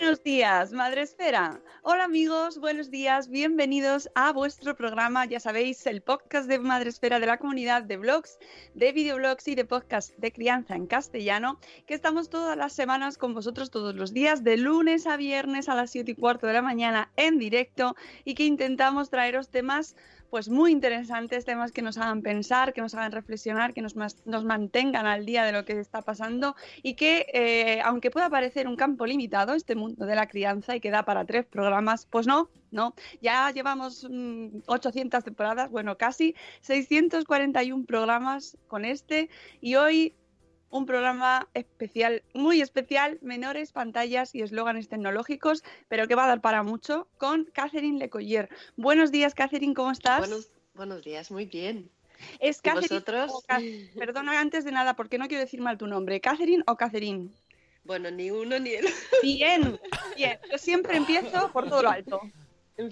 Buenos días, Madre Esfera. Hola amigos, buenos días, bienvenidos a vuestro programa, ya sabéis, el podcast de Madre Esfera de la comunidad de blogs, de videoblogs y de podcast de crianza en castellano, que estamos todas las semanas con vosotros todos los días, de lunes a viernes a las 7 y cuarto de la mañana en directo y que intentamos traeros temas pues muy interesantes, temas que nos hagan pensar, que nos hagan reflexionar, que nos, nos mantengan al día de lo que está pasando y que, eh, aunque pueda parecer un campo limitado, este mundo de la crianza y que da para tres programas, pues no, no. Ya llevamos mm, 800 temporadas, bueno, casi 641 programas con este y hoy un programa especial, muy especial, menores, pantallas y eslóganes tecnológicos, pero que va a dar para mucho, con Catherine Lecoyer. Buenos días, Catherine, ¿cómo estás? Buenos, buenos días, muy bien. ¿Es ¿Y Catherine o Ca- Perdona antes de nada, porque no quiero decir mal tu nombre. ¿Catherine o Catherine? Bueno, ni uno ni el Bien, bien. Yo siempre empiezo por todo lo alto.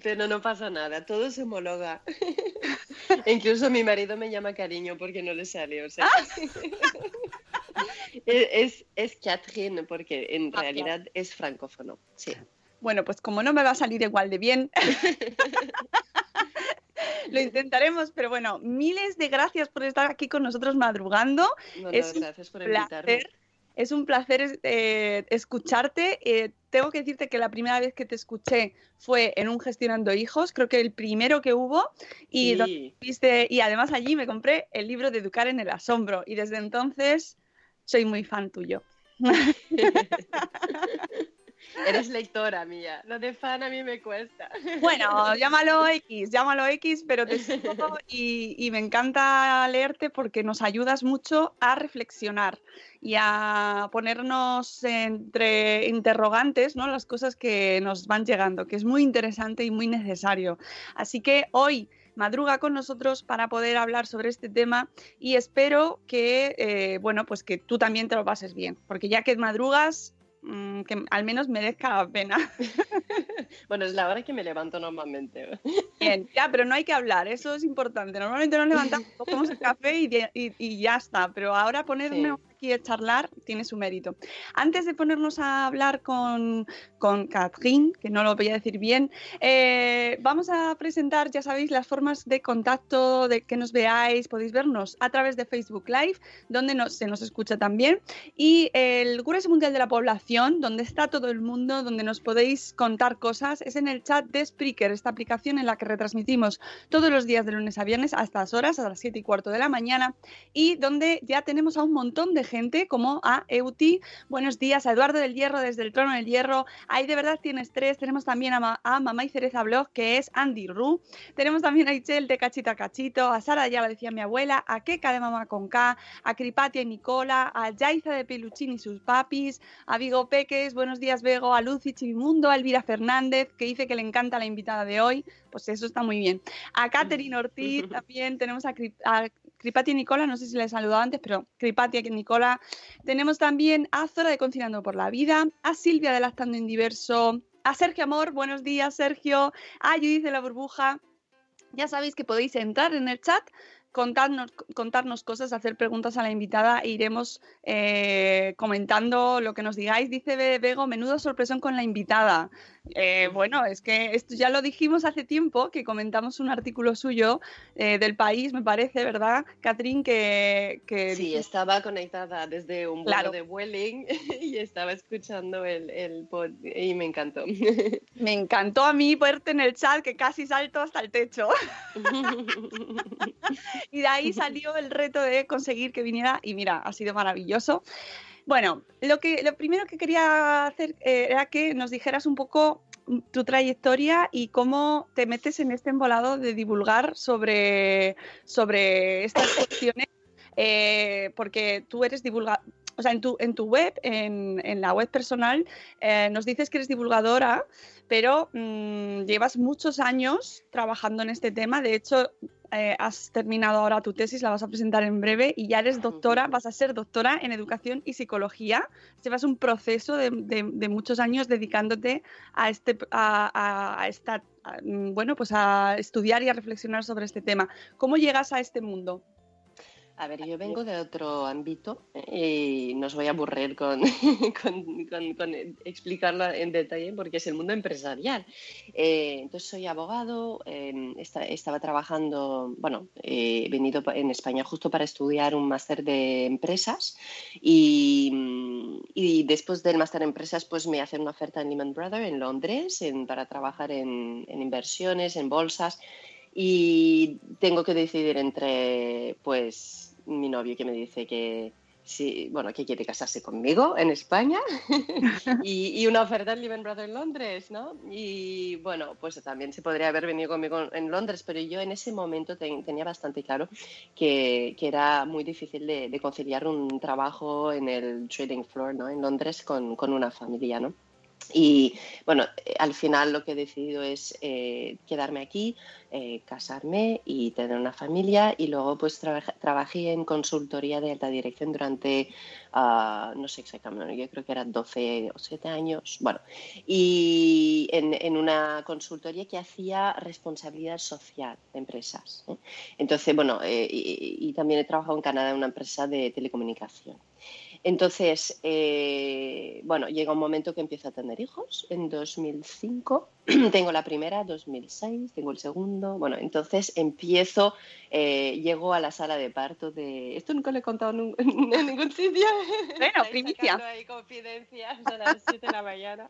Pero no pasa nada, todo se homologa. Incluso mi marido me llama cariño porque no le sale. O sea, es, es, es Catherine porque en Ah, realidad es francófono. Sí. Bueno, pues como no me va a salir igual de bien, lo intentaremos, pero bueno, miles de gracias por estar aquí con nosotros madrugando. No, no, Es un gracias por invitarme. placer. Es un placer eh, escucharte. Eh, tengo que decirte que la primera vez que te escuché fue en un Gestionando Hijos, creo que el primero que hubo, y, donde Sí. viste- y además allí me compré el libro de Educar en el Asombro, y desde entonces soy muy fan tuyo. Eres lectora mía. Lo de fan a mí me cuesta. Bueno, llámalo X, llámalo X, pero te sigo y, y me encanta leerte porque nos ayudas mucho a reflexionar y a ponernos entre interrogantes, ¿no? Las cosas que nos van llegando, que es muy interesante y muy necesario. Así que hoy madruga con nosotros para poder hablar sobre este tema y espero que, eh, bueno, pues que tú también te lo pases bien, porque ya que madrugas, mm, que al menos merezca la pena. Bueno, es la hora que me levanto normalmente. Bien, ya, pero no hay que hablar, eso es importante. Normalmente nos levantamos, cogemos el café y, de- y- y ya está, pero ahora aquí a charlar tiene su mérito. Antes de ponernos a hablar con, con Catherine, que no lo voy a decir bien, eh, vamos a presentar, ya sabéis, las formas de contacto, de que nos veáis, podéis vernos a través de Facebook Live, donde nos- se nos escucha también, y el Congreso Mundial de la Población, donde está todo el mundo, donde nos podéis contar cosas, es en el chat de Spreaker, esta aplicación en la que retransmitimos todos los días de lunes a viernes a estas horas, a las 7 y cuarto de la mañana, y donde ya tenemos a un montón de gente como a Euti. Buenos días a Eduardo del Hierro desde el Trono del Hierro. Ahí de verdad tienes tres. Tenemos también a, Ma- Mamá y Cereza Blog, que es Andy Ru. Tenemos también a Ichel de Cachita a Cachito, a Sara, ya lo decía mi abuela, a Keka de Mamá con K, a Cripatia y Nicola, a Yaiza de Peluchín y sus papis, a Vigo Peques, buenos días Bego, a Lucy Chivimundo, a Elvira Fernández, que dice que le encanta la invitada de hoy, pues eso está muy bien. A Catherine Ortiz también, tenemos a, Cri- a Cripatia y Nicola, no sé si le he saludado antes, pero Cripatia y Nicola. Tenemos también a Zora de Cocinando por la Vida, a Silvia de Lactando en Diverso, a Sergio Amor, buenos días Sergio, a Judith de la Burbuja. Ya sabéis que podéis entrar en el chat, contarnos, contarnos cosas, hacer preguntas a la invitada e iremos eh, comentando lo que nos digáis. Dice Be- Bego, menudo sorpresón con la invitada. Eh, bueno, es que esto ya lo dijimos hace tiempo, que comentamos un artículo suyo eh, del país, me parece, ¿verdad, Catrín? Que, que Sí, estaba conectada desde un vuelo Claro. de Vueling y estaba escuchando el, el pod y me encantó. me encantó a mí verte en el chat, que casi salto hasta el techo. y de ahí salió el reto de conseguir que viniera y mira, ha sido maravilloso. Bueno, lo, que, lo primero que quería hacer eh, era que nos dijeras un poco tu trayectoria y cómo te metes en este embolado de divulgar sobre, sobre estas cuestiones, eh, porque tú eres divulgador. O sea, en tu, en tu web, en, en la web personal, eh, nos dices que eres divulgadora, pero mm, llevas muchos años trabajando en este tema. De hecho, eh, has terminado ahora tu tesis, la vas a presentar en breve y ya eres doctora, vas a ser doctora en educación y psicología. Llevas un proceso de, de- de muchos años dedicándote a este, a, a- a esta, mm, bueno, pues a estudiar y a reflexionar sobre este tema. ¿Cómo llegas a este mundo? A ver, yo vengo de otro ámbito eh, y no os voy a aburrir con, con- explicarlo en detalle porque es el mundo empresarial. Eh, entonces soy abogado, esta- estaba trabajando, bueno, eh, he venido en España justo para estudiar un máster de empresas y, después del máster de empresas pues me hacen una oferta en Lehman Brothers en Londres para trabajar en inversiones, en bolsas y tengo que decidir entre pues mi novio que me dice que sí, bueno, que quiere casarse conmigo en España y, y una oferta en Lehman Brothers en Londres, ¿no? Y bueno, pues también se podría haber venido conmigo en Londres, pero yo en ese momento ten- tenía bastante claro que, que era muy difícil de, de conciliar un trabajo en el trading floor, ¿no? En Londres con, con una familia, ¿no? Y bueno, eh, al final lo que he decidido es eh, quedarme aquí, eh, casarme y tener una familia y luego pues trabaja- trabajé en consultoría de alta dirección durante, ah, no sé exactamente, yo creo que eran 12 o 7 años, bueno, y en, en una consultoría que hacía responsabilidad social de empresas. Entonces, bueno, y, y también he trabajado en Canadá en una empresa de telecomunicación. Entonces, eh, bueno, llega un momento que empiezo a tener hijos. En 2005 tengo la primera, 2006 tengo el segundo. Bueno, entonces empiezo, eh, llego a la sala de parto de... Esto nunca lo he contado nun- en ningún sitio. Bueno, primicia. ahí confidencias a las 7 de la mañana.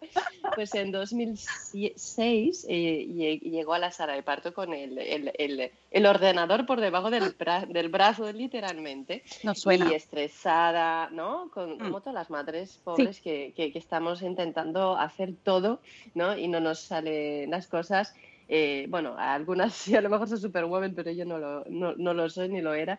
Pues en 2006 eh, lle- llegó a la sala de parto con el, el- el- el ordenador por debajo del, bra- del brazo, literalmente No suena. y estresada, ¿no? Con, Mm. como todas las madres pobres que, que- que estamos intentando hacer todo, ¿no? Y no nos las cosas. Eh, bueno, algunas sí, a lo mejor soy superwoman, pero yo no lo, no, no lo soy ni lo era.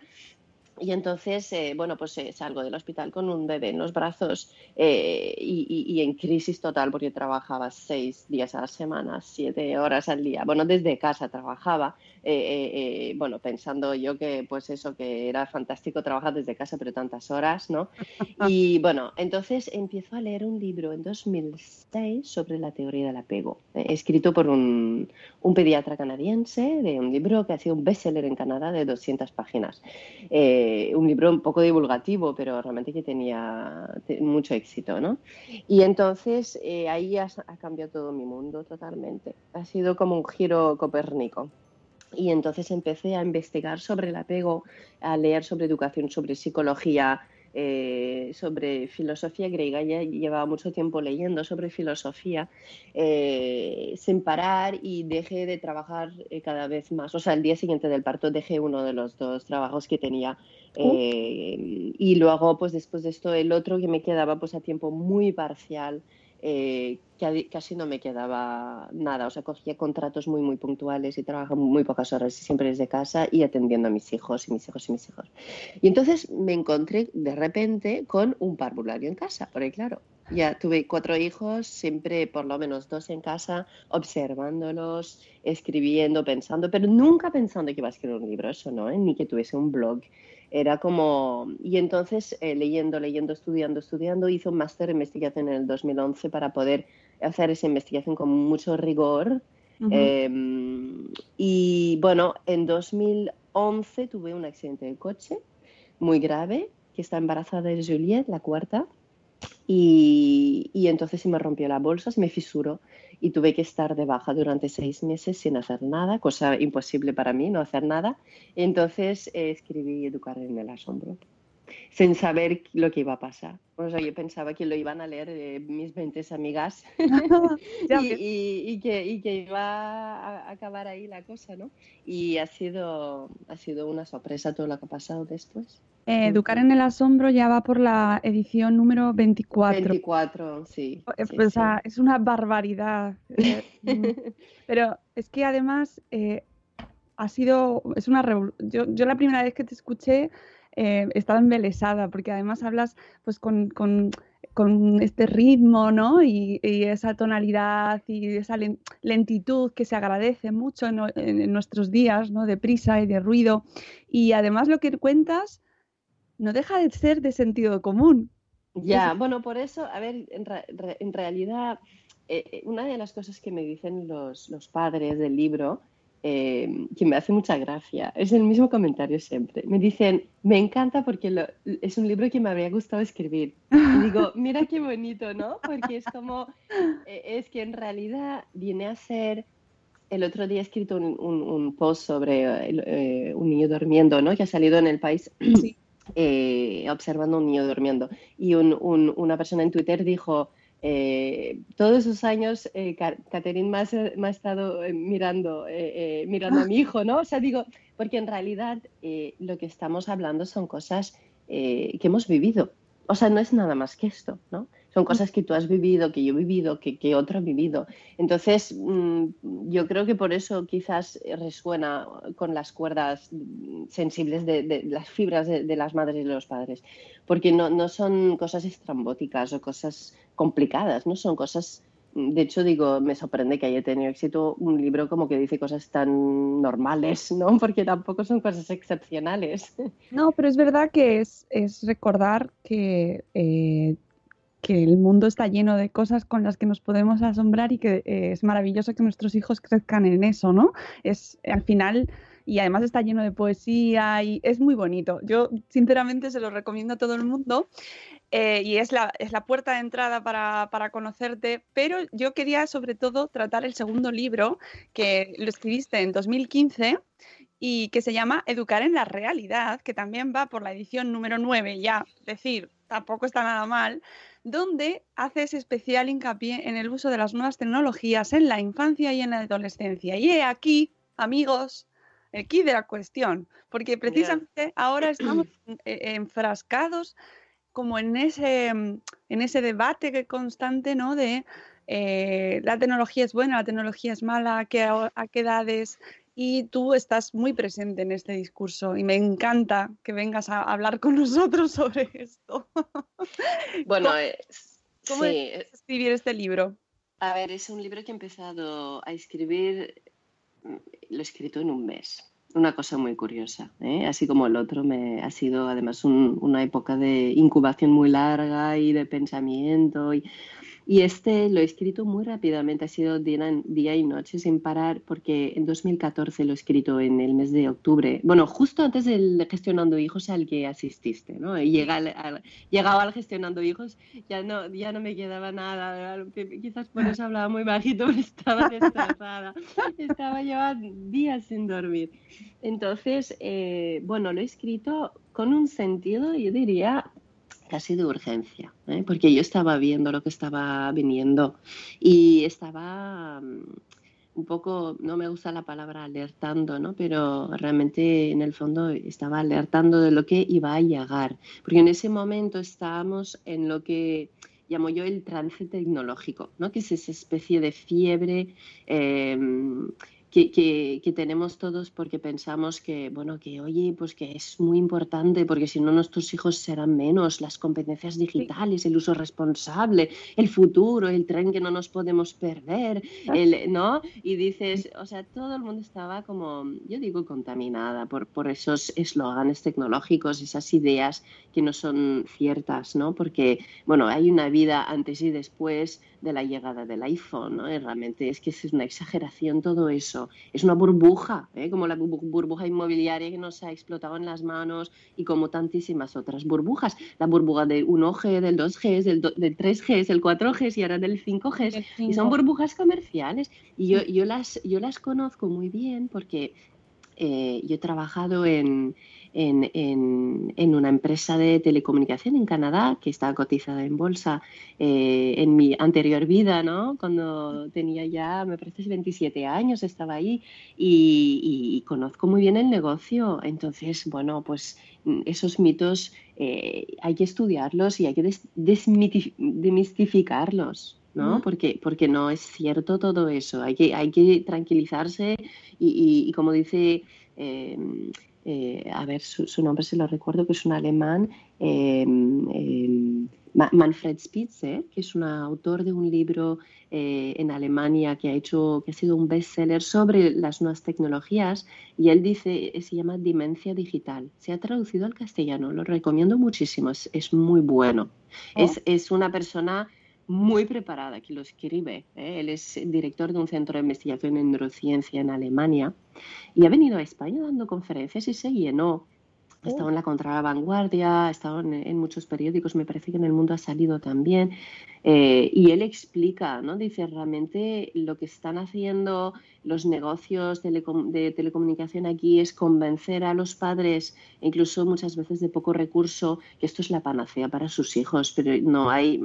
Y entonces, eh, bueno, pues eh, salgo del hospital con un bebé en los brazos eh, y, y- y en crisis total porque trabajaba seis días a la semana, siete horas al día. Bueno, desde casa trabajaba, eh, bueno, pensando yo que pues eso, que era fantástico trabajar desde casa, pero tantas horas, ¿no? Y bueno, entonces empiezo a leer un libro en 2006 sobre la teoría del apego, escrito por un, un pediatra canadiense, de un libro que ha sido un bestseller en Canadá de 200 páginas. Eh, un libro un poco divulgativo, pero realmente que tenía te- mucho éxito, ¿no? Y entonces eh, ahí ha, ha cambiado todo mi mundo totalmente. Ha sido como un giro copérnico. Y entonces empecé a investigar sobre el apego, a leer sobre educación, sobre psicología, eh, sobre filosofía griega, ya llevaba mucho tiempo leyendo sobre filosofía eh, sin parar y dejé de trabajar eh, cada vez más. O sea, el día siguiente del parto dejé uno de los dos trabajos que tenía. y luego, pues después de esto, el otro que me quedaba pues a tiempo muy parcial eh, que casi no me quedaba nada, o sea, cogía contratos muy, muy puntuales y trabajaba muy pocas horas, siempre desde casa y atendiendo a mis hijos y mis hijos y mis hijos. Y entonces me encontré de repente con un parvulario en casa, porque claro, ya tuve cuatro hijos, siempre por lo menos dos en casa, observándolos, escribiendo, pensando, pero nunca pensando que iba a escribir un libro, eso no, ¿eh? ni que tuviese un blog. Era como, y entonces eh, leyendo, leyendo, estudiando, estudiando, hice un máster de investigación en el 2011 para poder hacer esa investigación con mucho rigor. Em, y bueno, en 2011 tuve un accidente de coche muy grave, que está embarazada de Juliette, la cuarta, y, entonces se me rompió la bolsa, se me fisuró y tuve que estar de baja durante seis meses sin hacer nada, cosa imposible para mí, no hacer nada. Entonces eh, escribí Educar en el Asombro, sin saber lo que iba a pasar. O sea, yo pensaba que lo iban a leer eh, mis 20 amigas y, que, y, que, iba a acabar ahí la cosa, ¿no? Y ha sido, ha sido una sorpresa todo lo que ha pasado después. Eh, Educar en el asombro ya va por la edición número 24. 24, sí. Eh, pues, es una barbaridad. Eh, mm, pero es que además ha sido, es una yo, yo la primera vez que te escuché estaba embelesada porque además hablas pues con, con, con este ritmo, ¿no? Y, esa tonalidad y esa lentitud que se agradece mucho en, en, nuestros días, ¿no? De prisa y de ruido. Y además lo que cuentas no deja de ser de sentido común. Ya, bueno, por eso, a ver, en, realidad, eh, eh, una de las cosas que me dicen los, los padres del libro, eh, que me hace mucha gracia, es el mismo comentario siempre. Me dicen, me encanta porque es un libro que me habría gustado escribir. Y digo, mira qué bonito, ¿no? Porque es como, es que en realidad viene a ser el otro día he escrito un, post sobre un niño durmiendo, ¿no? Que ha salido en el país. Sí. Eh, observando a un niño durmiendo. Y una persona en Twitter dijo, eh, todos esos años eh, Catherine me ha, estado eh, mirando, mirando a mi hijo, ¿no? O sea, digo, porque en realidad lo que estamos hablando son cosas que hemos vivido. O sea, no es nada más que esto, ¿no? son cosas que tú has vivido, que yo he vivido, que, que otro ha vivido. Entonces, mm, yo creo que por eso quizás resuena con las cuerdas sensibles de, las fibras de, las madres y de los padres, porque no, no son cosas estrambóticas o cosas complicadas, no son cosas de hecho, digo, me sorprende que haya tenido éxito un libro como que dice cosas tan normales, ¿no? Porque tampoco son cosas excepcionales. No, pero es verdad que es, es recordar que eh, que el mundo está lleno de cosas con las que nos podemos asombrar y que eh, es maravilloso que nuestros hijos crezcan en eso, ¿no? Es al final y además está lleno de poesía y es muy bonito. Yo sinceramente se lo recomiendo a todo el mundo eh, y es la, es la puerta de entrada para, para, conocerte, pero yo quería sobre todo tratar el segundo libro que lo escribiste en 2015 y que se llama Educar en la Realidad, que también va por la edición número 9, ya decir, tampoco está nada mal, donde haces especial hincapié en el uso de las nuevas tecnologías en la infancia y en la adolescencia. Y he aquí, amigos, el key de la cuestión, porque precisamente ahora estamos e-, enfrascados como en ese, en ese debate constante, ¿no? De eh, la tecnología es buena, la tecnología es mala, a qué, a qué edades, y tú estás muy presente en este discurso y me encanta que vengas a hablar con nosotros sobre esto. Bueno, ¿cómo, es escribir este libro? A ver, es un libro que he empezado a escribir, mm, lo he escrito en un mes. Una cosa muy curiosa, ¿eh? así como el otro me ha sido además una época de incubación muy larga y de pensamiento y y este lo he escrito muy rápidamente, ha sido día, y noche sin parar, porque en 2014 lo he escrito en el mes de octubre. Bueno, justo antes del Gestionando Hijos al que asististe, ¿no? Llega al, llegaba al Gestionando Hijos, ya no, ya no me quedaba nada. Quizás por eso hablaba muy bajito, pero estaba destrozada. estaba llevando días sin dormir. Entonces, eh, bueno, lo he escrito con un sentido, yo diría, casi de urgencia, ¿eh? porque yo estaba viendo lo que estaba viniendo y estaba mm, un poco, no me gusta la palabra alertando, ¿no? pero realmente en el fondo estaba alertando de lo que iba a llegar, porque en ese momento estábamos en lo que llamo yo el trance tecnológico, ¿no? que es esa especie de fiebre. Eh, que, que, tenemos todos porque pensamos que, bueno, que oye, pues que es muy importante porque si no nuestros hijos serán menos, las competencias digitales, el uso responsable, el futuro, el tren que no nos podemos perder, el, ¿no? Y dices, o sea, todo el mundo estaba como, yo digo, contaminada por, por esos eslóganes tecnológicos, esas ideas que no son ciertas, ¿no? Porque, bueno, hay una vida antes y después de la llegada del iPhone, ¿no? realmente es que es una exageración todo eso. Es una burbuja, ¿eh? como la burbuja inmobiliaria que nos ha explotado en las manos y como tantísimas otras burbujas. La burbuja del 1G, del 2G, del, del 3G, del 4G y ahora del 5G. Y son burbujas comerciales. Y yo, yo, las, yo las conozco muy bien porque eh, yo he trabajado en, en, una empresa de telecomunicación en Canadá que está cotizada en bolsa eh, en mi anterior vida, ¿no? Cuando tenía ya, me parece, 27 años, estaba ahí y, conozco muy bien el negocio. Entonces, bueno, pues esos mitos eh, hay que estudiarlos y hay que demistificarlos. ¿no? Porque, porque no es cierto todo eso. Hay que, hay que tranquilizarse y, como dice em, eh, a ver, su, nombre se lo recuerdo, que es un alemán, em, em, Manfred Spitzer, que es un autor de un libro eh, en Alemania que ha hecho, que ha sido un bestseller sobre las nuevas tecnologías, y él dice, se llama Dimencia Digital. Se ha traducido al castellano, lo recomiendo muchísimo, es, muy bueno. Oh. Es, es una persona muy preparada que lo escribe. ¿eh? Él es director de un centro de investigación en neurociencia en Alemania y ha venido a España dando conferencias y se llenó ha estado en la Contra Vanguardia, ha estado en, muchos periódicos, me parece que en el mundo ha salido también. Eh, y él explica, ¿no? Dice, realmente lo que están haciendo los negocios de telecomunicación aquí es convencer a los padres, incluso muchas veces de poco recurso, que esto es la panacea para sus hijos, pero no hay mm,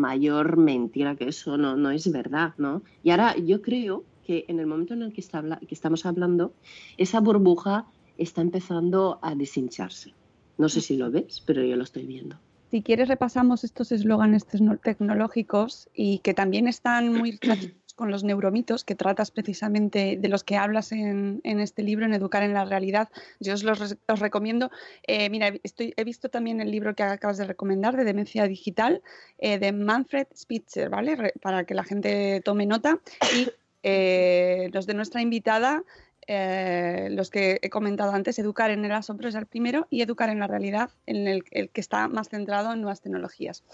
mayor mentira que eso, no, no es verdad, ¿no? Y ahora yo creo que en el momento en el que, está, que estamos hablando, esa burbuja está empezando a deshincharse. No sé si lo ves, pero yo lo estoy viendo. Si quieres repasamos estos eslóganes tecnológicos y que también están muy con los neuromitos que tratas precisamente de los que hablas en, este libro, en Educar en la Realidad. Yo os los, recomiendo. Eh, mira, estoy, he visto también el libro que acabas de recomendar de Demencia Digital eh, de Manfred Spitzer, ¿vale? Para que la gente tome nota. Y eh, los de nuestra invitada eh, los que he comentado antes, educar en el asombro es el primero y educar en la realidad, en el, que está más centrado en nuevas tecnologías.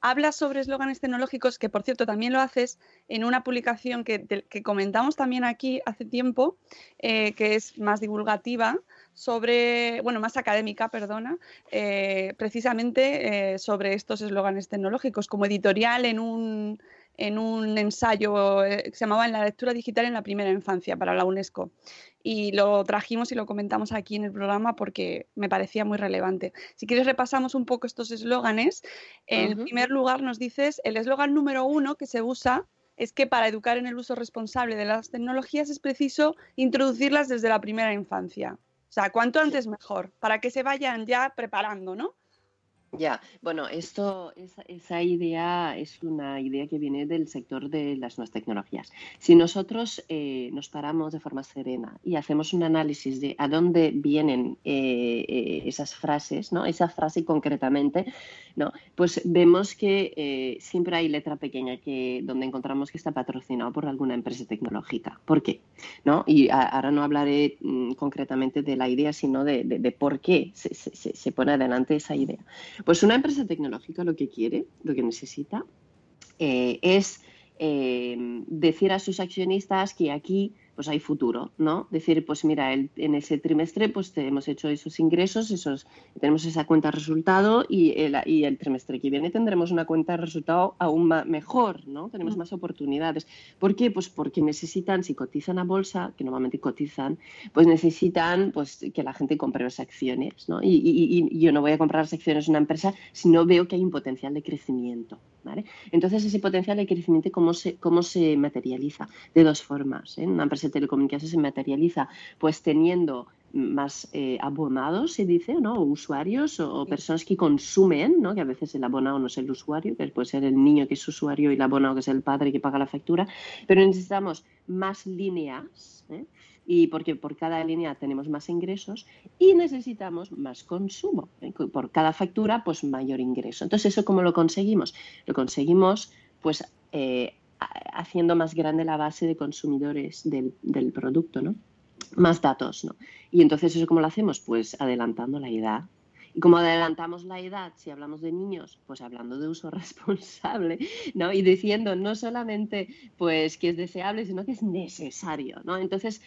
Hablas sobre eslóganes tecnológicos, que por cierto también lo haces en una publicación que, comentamos también aquí hace tiempo, eh, que es más divulgativa, sobre, bueno, más académica, perdona, eh, precisamente sobre estos eslóganes tecnológicos, como editorial en un, en un ensayo eh, que se llamaba En la lectura digital en la primera infancia para la UNESCO. Y lo trajimos y lo comentamos aquí en el programa porque me parecía muy relevante. Si quieres repasamos un poco estos eslóganes. En primer lugar nos dices, el eslogan número uno que se usa es que para educar en el uso responsable de las tecnologías es preciso introducirlas desde la primera infancia. O sea, cuanto antes mejor, para que se vayan ya preparando, ¿no? Ya, bueno, esto, esa, esa, idea es una idea que viene del sector de las nuevas tecnologías. Si nosotros eh, nos paramos de forma serena y hacemos un análisis de a dónde vienen eh, eh, esas frases, ¿no? Esa frase concretamente, ¿no? Pues vemos que siempre hay letra pequeña que donde encontramos que está patrocinado por alguna empresa tecnológica. ¿Por qué? ¿No? Y ahora no hablaré mm, concretamente de la idea, sino de, de, por qué se pone adelante esa idea. Pues una empresa tecnológica lo que quiere, lo que necesita, eh, es eh, decir a sus accionistas que aquí pues hay futuro, ¿no? Decir, pues mira, el- en ese trimestre pues te- hemos hecho esos ingresos, esos, tenemos esa cuenta de resultado y el, y el trimestre que viene tendremos una cuenta de resultado aún mejor, ¿no? Tenemos más oportunidades. ¿Por qué? Pues porque necesitan, si cotizan a bolsa, que normalmente cotizan, pues necesitan pues que la gente compre las acciones, ¿no? Y, y- y yo no voy a comprar las acciones de una empresa si no veo que hay un potencial de crecimiento, ¿vale? Entonces ese potencial de crecimiento, ¿cómo se, cómo se materializa? De dos formas. ¿eh? En una empresa de telecomunicaciones se materializa pues teniendo más eh, abonados, se dice, ¿no? O usuarios o, o personas que consumen, ¿no? Que a veces el abonado no es el usuario, que puede ser el niño que es usuario y el abonado que es el padre que paga la factura, pero necesitamos más líneas, ¿eh? Y porque por cada línea tenemos más ingresos y necesitamos más consumo. ¿eh? Por cada factura, pues mayor ingreso. Entonces, ¿eso cómo lo conseguimos? Lo conseguimos, pues, eh, ha- haciendo más grande la base de consumidores del, del producto, ¿no? Más datos, ¿no? Y entonces, ¿eso cómo lo hacemos? Pues adelantando la edad. Y como adelantamos la edad, si hablamos de niños, pues hablando de uso responsable, ¿no? Y diciendo no solamente pues que es deseable, sino que es necesario, ¿no? Entonces,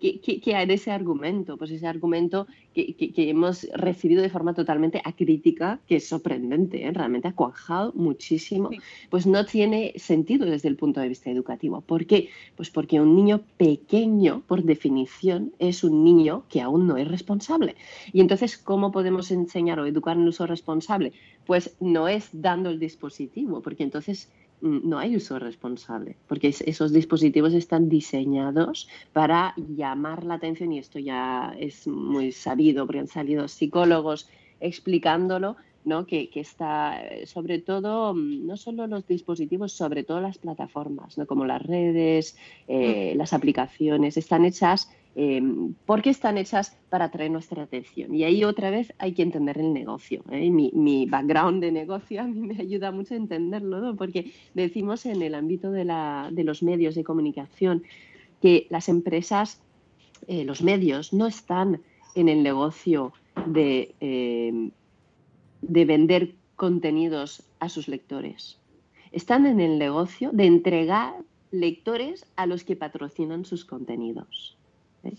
¿qué, qué- qué hay de ese argumento? Pues ese argumento que, que- que hemos recibido de forma totalmente acrítica, que es sorprendente, ¿eh? realmente ha cuajado muchísimo, pues no tiene sentido desde el punto de vista educativo. ¿Por qué? Pues porque un niño pequeño, por definición, es un niño que aún no es responsable. Y entonces, ¿cómo podemos enseñar o educar en uso responsable? Pues no es dando el dispositivo, porque entonces mm, no hay uso responsable, porque es- esos dispositivos están diseñados para llamar la atención y esto ya es muy sabido, porque han salido psicólogos explicándolo, ¿no? que, que está eh, sobre todo, mm, no solo los dispositivos, sobre todo las plataformas, ¿no? como las redes, eh, las aplicaciones, están hechas eh, porque están hechas para atraer nuestra atención. Y ahí otra vez hay que entender el negocio. ¿eh? Mi, background de negocio a mí me ayuda mucho a entenderlo, ¿no? porque decimos en el ámbito de, los medios de comunicación que las empresas, eh, los medios, no están en el negocio eh, de vender contenidos a sus lectores. Están en el negocio de entregar lectores a los que patrocinan sus contenidos. ¿Eh?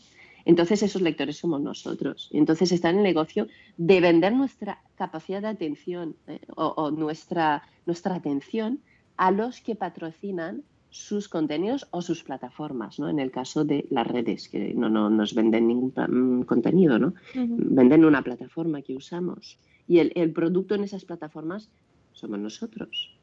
Entonces esos lectores somos nosotros. Y Entonces está en el negocio de vender nuestra capacidad de atención ¿eh? o, o nuestra, nuestra atención a los que patrocinan sus contenidos o sus plataformas, ¿no? En el caso de las redes, que no, no nos venden ningún mm, contenido, ¿no? Venden una plataforma que usamos. Y el, el producto en esas plataformas somos nosotros.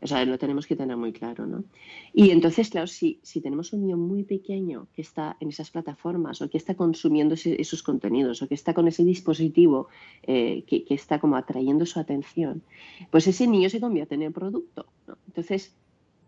O sea, lo tenemos que tener muy claro, ¿no? Y entonces, claro, si, si tenemos un niño muy pequeño que está en esas plataformas o que está consumiendo esos contenidos o que está con ese dispositivo eh, que, que está como atrayendo su atención, pues ese niño se convierte en el producto. Entonces,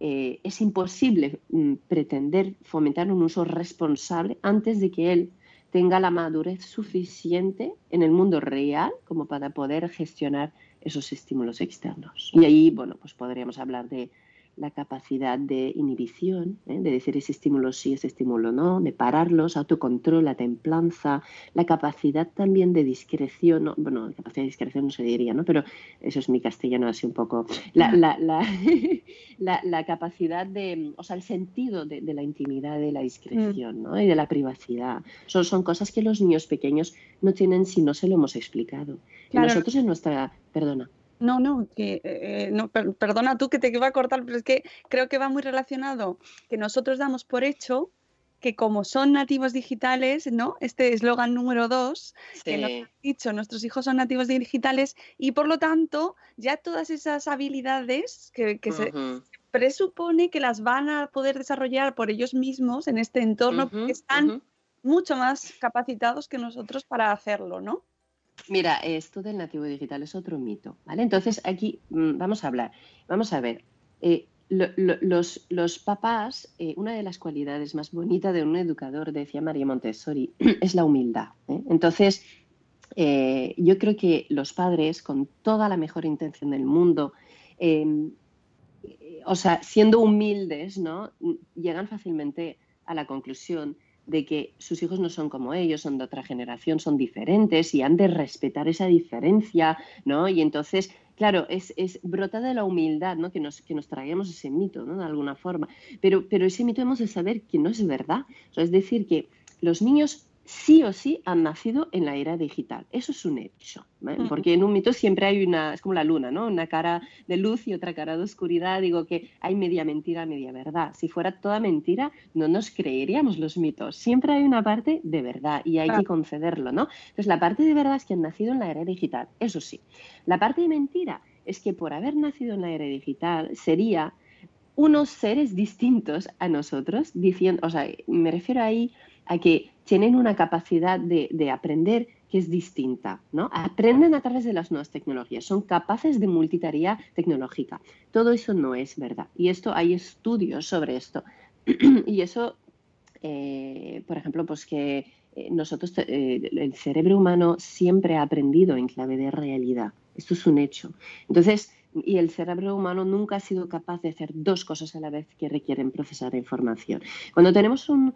eh, es imposible mm, pretender fomentar un uso responsable antes de que él tenga la madurez suficiente en el mundo real como para poder gestionar esos estímulos externos. Y ahí, bueno, pues podríamos hablar de la capacidad de inhibición, ¿eh? de decir ese estímulo sí, ese estímulo no, de pararlos, autocontrol, la templanza, la capacidad también de discreción, ¿no? bueno, la capacidad de discreción no se diría, ¿no? Pero eso es mi castellano así un poco, la, la, la, la- capacidad de, o sea, el sentido de, de la intimidad, de la discreción, ¿no? Y de la privacidad. Son, son cosas que los niños pequeños no tienen si no se lo hemos explicado. Y Claro. nosotros en nuestra, perdona. No, no, que eh, no, per- perdona tú que te iba a cortar, pero es que creo que va muy relacionado que nosotros damos por hecho que como son nativos digitales, ¿no? Este eslogan número dos, que nos han dicho, nuestros hijos son nativos digitales y por lo tanto ya todas esas habilidades que, que se presupone que las van a poder desarrollar por ellos mismos en este entorno porque están mucho más capacitados que nosotros para hacerlo, ¿no? Mira, esto del nativo digital es otro mito, ¿vale? Entonces aquí mm, vamos a hablar, vamos a ver. eh, lo- lo- los, papás, eh, una de las cualidades más bonitas de un educador, decía María Montessori, es la humildad. ¿eh? Entonces, yo creo que los padres, con toda la mejor intención del mundo, eh, o sea, siendo humildes, ¿no? Llegan fácilmente a la conclusión de que sus hijos no son como ellos, son de otra generación, son diferentes y han de respetar esa diferencia, ¿no? Y entonces claro, es, es, brota de la humildad, ¿no? Que nos, que nos traguemos ese mito, ¿no? De alguna forma. Pero, pero ese mito hemos de saber que no es verdad. es decir, que los niños sí o sí han nacido en la era digital. Eso es un hecho, porque en un mito siempre hay una, es como la luna, ¿no? Una cara de luz y otra cara de oscuridad. Digo que hay media mentira, media verdad. Si fuera toda mentira, no nos creeríamos los mitos. Siempre hay una parte de verdad y hay que concederlo, ¿no? Entonces, la parte de verdad es que han nacido en la era digital, eso sí. La parte de mentira es que por haber nacido en la era digital sería unos seres distintos a nosotros, diciendo, o sea, me refiero ahí a que tienen una capacidad de, aprender que es distinta, ¿no? Aprenden a través de las nuevas tecnologías, son capaces de multitarea tecnológica. Todo eso no es verdad. Y esto hay estudios sobre esto. y eso, eh, por ejemplo, pues que eh, nosotros, eh, el cerebro humano siempre ha aprendido en clave de realidad. Esto es un hecho. Entonces, y el cerebro humano nunca ha sido capaz de hacer dos cosas a la vez que requieren procesar información. Cuando tenemos un,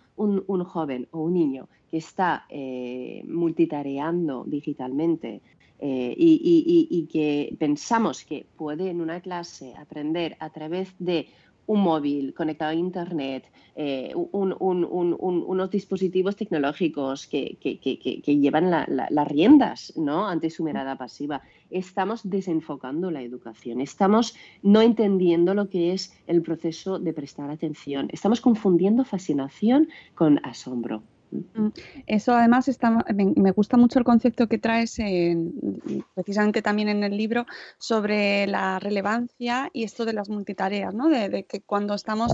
joven o un niño que está eh, multitareando digitalmente eh, y, que pensamos que puede en una clase aprender a través de un móvil conectado a Internet, eh, unos dispositivos tecnológicos que, llevan las riendas ¿no? ante su mirada pasiva. Estamos desenfocando la educación, estamos no entendiendo lo que es el proceso de prestar atención, estamos confundiendo fascinación con asombro. Mm, eso además está, me, gusta mucho el concepto que traes precisamente también en el libro sobre la relevancia y esto de las multitareas, ¿no? de, que cuando estamos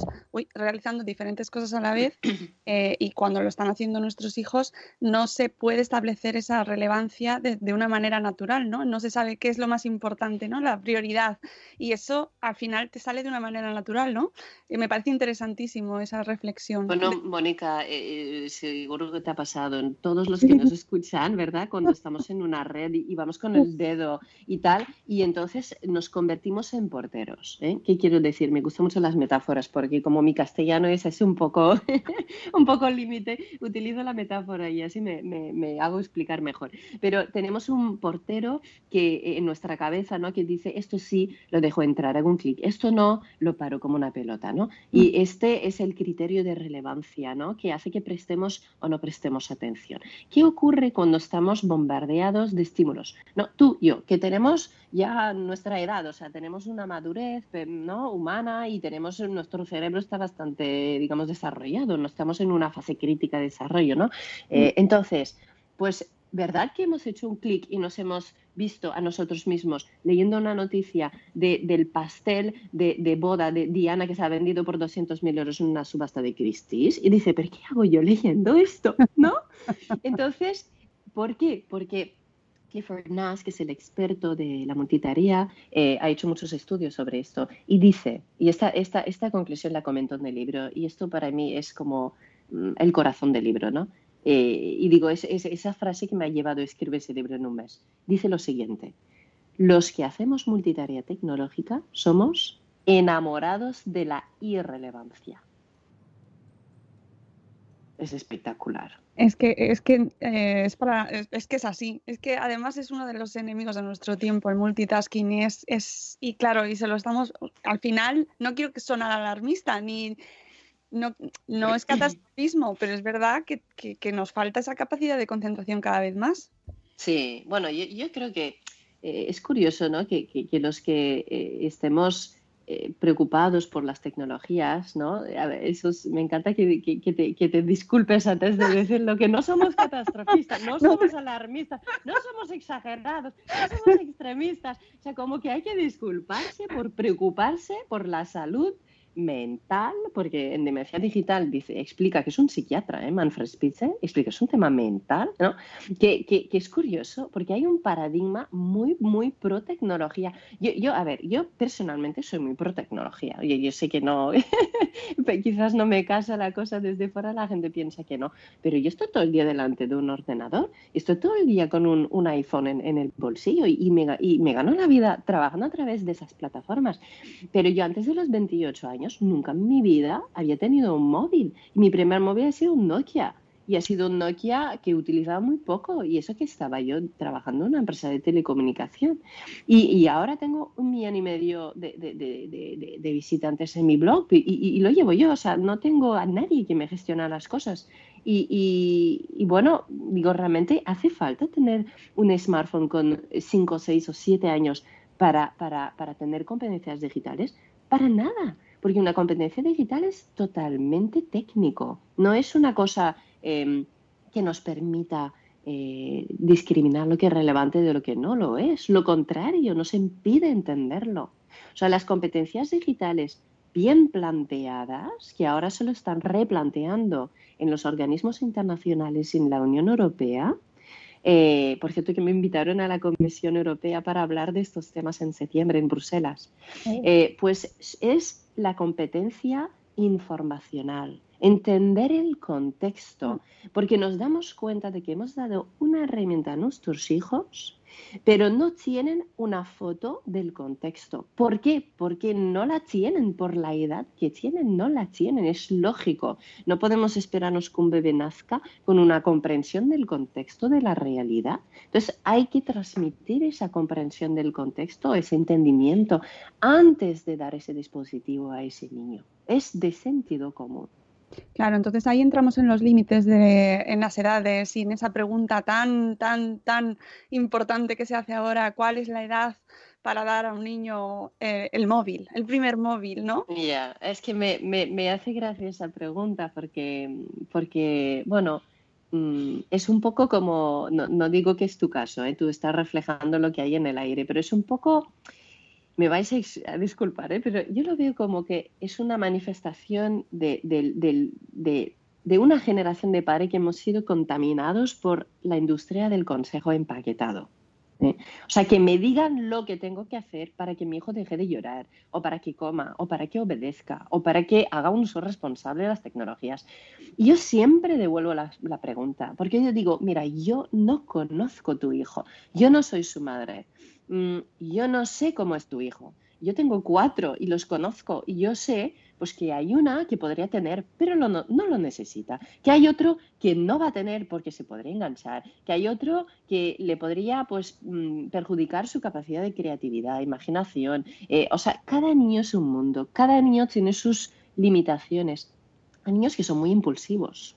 realizando diferentes cosas a la vez eh, y cuando lo están haciendo nuestros hijos, no se puede establecer esa relevancia de, una manera natural, ¿no? No se sabe qué es lo más importante, ¿no? La prioridad. Y eso al final te sale de una manera natural, ¿no? Y me parece interesantísimo esa reflexión. Bueno, Mónica, eh, eh seguro que te ha pasado en todos los que nos escuchan, ¿verdad? Cuando estamos en una red y, vamos con el dedo y tal, y entonces nos convertimos en porteros. ¿eh? ¿Qué quiero decir? Me gustan mucho las metáforas porque como mi castellano es así un poco, un poco límite, utilizo la metáfora y así me, me, hago explicar mejor. Pero tenemos un portero que eh, en nuestra cabeza, ¿no? Que dice, esto sí, lo dejo entrar, hago un clic, esto no, lo paro como una pelota, ¿no? Y mm. este es el criterio de relevancia, ¿no? Que hace que prestemos o no prestemos atención. ¿Qué ocurre cuando estamos bombardeados de estímulos? No, tú, yo, que tenemos ya nuestra edad, o sea, tenemos una madurez ¿no? humana y tenemos nuestro cerebro está bastante, digamos, desarrollado, no estamos en una fase crítica de desarrollo, ¿no? Eh, mm. entonces, pues ¿verdad que hemos hecho un clic y nos hemos visto a nosotros mismos leyendo una noticia del pastel de, boda de Diana que se ha vendido por 200.000 euros en una subasta de Christie's? Y dice, ¿pero qué hago yo leyendo esto? ¿No? Entonces, ¿por qué? Porque Clifford Nash, que es el experto de la multitarea, eh, ha hecho muchos estudios sobre esto y dice, y esta, esta, esta conclusión la comentó en el libro, y esto para mí es como mm, el corazón del libro, ¿no? Eh, y digo, es, esa frase que me ha llevado a escribir ese libro en un mes. Dice lo siguiente, los que hacemos multitarea tecnológica somos enamorados de la irrelevancia. Es espectacular. Es que es que eh, es para es, que es así. Es que además es uno de los enemigos de nuestro tiempo, el multitasking. Y es, es y claro, y se lo estamos al final, no quiero que suene alarmista ni no, no es catastrofismo, pero es verdad que, nos falta esa capacidad de concentración cada vez más. Sí, bueno, yo, creo que eh, es curioso ¿no? que, los que eh, estemos eh, preocupados por las tecnologías, ¿no? eso me encanta que, te, disculpes antes de decirlo, que no somos catastrofistas, no somos alarmistas, no somos exagerados, no somos extremistas. O sea, como que hay que disculparse por preocuparse por la salud mental, porque en Demencia Digital dice, explica que es un psiquiatra, ¿eh? Manfred Spitzer, explica que es un tema mental, ¿no? Que, que, es curioso, porque hay un paradigma muy, muy pro tecnología. Yo, yo a ver, yo personalmente soy muy pro tecnología. Yo, yo sé que no, quizás no me casa la cosa desde fuera, la gente piensa que no, pero yo estoy todo el día delante de un ordenador, estoy todo el día con un, un iPhone en, en, el bolsillo y, y, me, y me gano la vida trabajando a través de esas plataformas. Pero yo antes de los 28 años, nunca en mi vida había tenido un móvil. Y mi primer móvil ha sido un Nokia. y ha sido un Nokia que utilizaba muy poco y eso que estaba yo trabajando en una empresa de telecomunicación. Y, ahora tengo un millón y medio de, visitantes en mi blog y, lo llevo yo, o sea, no tengo a nadie que me gestione las cosas. Y, bueno, digo, realmente hace falta tener un smartphone con 5, 6 o 7 años para, para, para tener competencias digitales. Para nada porque una competencia digital es totalmente técnico, no es una cosa Em, que nos permita eh, discriminar lo que es relevante de lo que no lo es. Lo contrario, nos impide entenderlo. O sea, las competencias digitales bien planteadas, que ahora se lo están replanteando en los organismos internacionales y en la Unión Europea, eh, por cierto, que me invitaron a la Comisión Europea para hablar de estos temas en septiembre en Bruselas. Eh, pues es la competencia informacional, entender el contexto, porque nos damos cuenta de que hemos dado una herramienta a nuestros hijos, pero no tienen una foto del contexto. ¿Por qué? Porque no la tienen por la edad que tienen, no la tienen, es lógico. No podemos esperarnos que un bebé nazca con una comprensión del contexto de la realidad. Entonces hay que transmitir esa comprensión del contexto, ese entendimiento, antes de dar ese dispositivo a ese niño. Es de sentido común. Claro, entonces ahí entramos en los límites de en las edades y en esa pregunta tan, tan, tan importante que se hace ahora, ¿cuál es la edad para dar a un niño eh, el móvil, el primer móvil, ¿no? Ya, es que me, me, hace gracia esa pregunta porque, porque bueno, mm, es un poco como, no, no, digo que es tu caso, ¿eh? tú estás reflejando lo que hay en el aire, pero es un poco me vais a, disculpar, ¿eh? pero yo lo veo como que es una manifestación de, una generación de padres que hemos sido contaminados por la industria del consejo empaquetado. ¿eh? O sea, que me digan lo que tengo que hacer para que mi hijo deje de llorar, o para que coma, o para que obedezca, o para que haga un uso responsable de las tecnologías. Y yo siempre devuelvo la, la pregunta, porque yo digo, mira, yo no conozco tu hijo, yo no soy su madre. Mm, yo no sé cómo es tu hijo. Yo tengo cuatro y los conozco y yo sé pues que hay una que podría tener, pero no, lo necesita. Que hay otro que no va a tener porque se podría enganchar. Que hay otro que le podría pues mm, perjudicar su capacidad de creatividad, imaginación. Eh, o sea, cada niño es un mundo. Cada niño tiene sus limitaciones. Hay niños que son muy impulsivos,